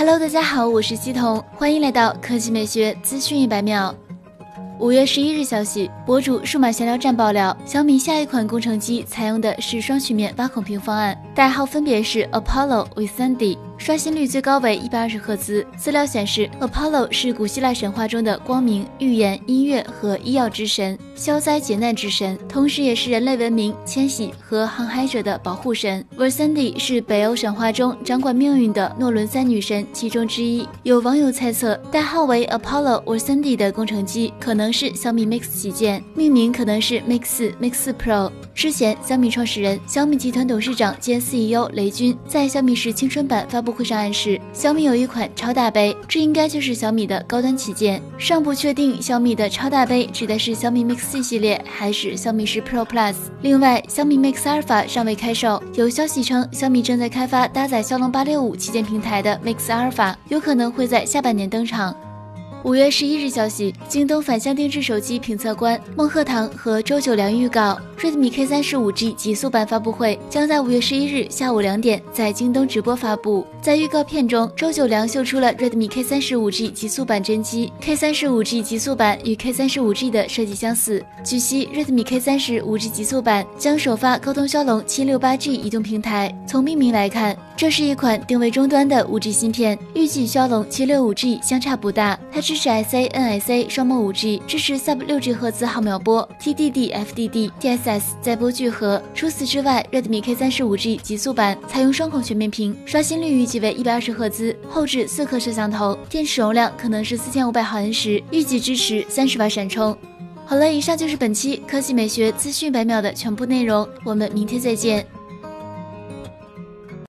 Hello，大家好，我是西彤，欢迎来到科技美学资讯一百秒。五月十一日消息，博主数码闲聊站爆料，小米下一款工程机采用的是双曲面挖孔屏方案，代号分别是 Apollo with Sandy。刷新率最高为一百二十赫兹。资料显示，Apollo 是古希腊神话中的光明、预言、音乐和医药之神，消灾解难之神，同时也是人类文明、迁徙和航海者的保护神。Versandy 是北欧神话中掌管命运的诺伦三女神其中之一。有网友猜测，代号为 Apollo Versandy 的工程机可能是小米 Mix 旗舰，命名可能是 Mix 四 Mix 四 Pro。之前，小米创始人、小米集团董事长兼 CEO 雷军在小米十青春版发布会上暗示，小米有一款超大杯，这应该就是小米的高端旗舰。尚不确定小米的超大杯指的是小米 Mix 系列还是小米十 Pro Plus。另外，小米 Mix Alpha 尚未开售，有消息称小米正在开发搭载骁龙八六五旗舰平台的 Mix Alpha，有可能会在下半年登场。五月十一日消息，京东反向定制手机评测官孟鹤堂和周九良预告，Redmi K 三十五 G 极速版发布会将在五月十一日下午两点在京东直播发布。在预告片中，周九良秀出了 Redmi K 三十五 G 极速版真机。K 三十五 G 极速版与 K 三十五 G 的设计相似。据悉，Redmi K 三十五 G 极速版将首发高通骁龙七六八 G 移动平台。从命名来看，这是一款定位终端的五 G 芯片，预计骁龙七六五 G 相差不大。它支持 SA、NSA 双模五 G，支持 Sub 六 G 赫兹毫秒波、TDD、FDD、DSS 载波聚合。除此之外，Redmi K 三十五 G 极速版采用双孔全面屏，刷新率预计为一百二十赫兹，后置四颗摄像头，电池容量可能是四千五百毫安时，预计支持三十瓦闪充。好了，以上就是本期科技美学资讯百秒的全部内容，我们明天再见。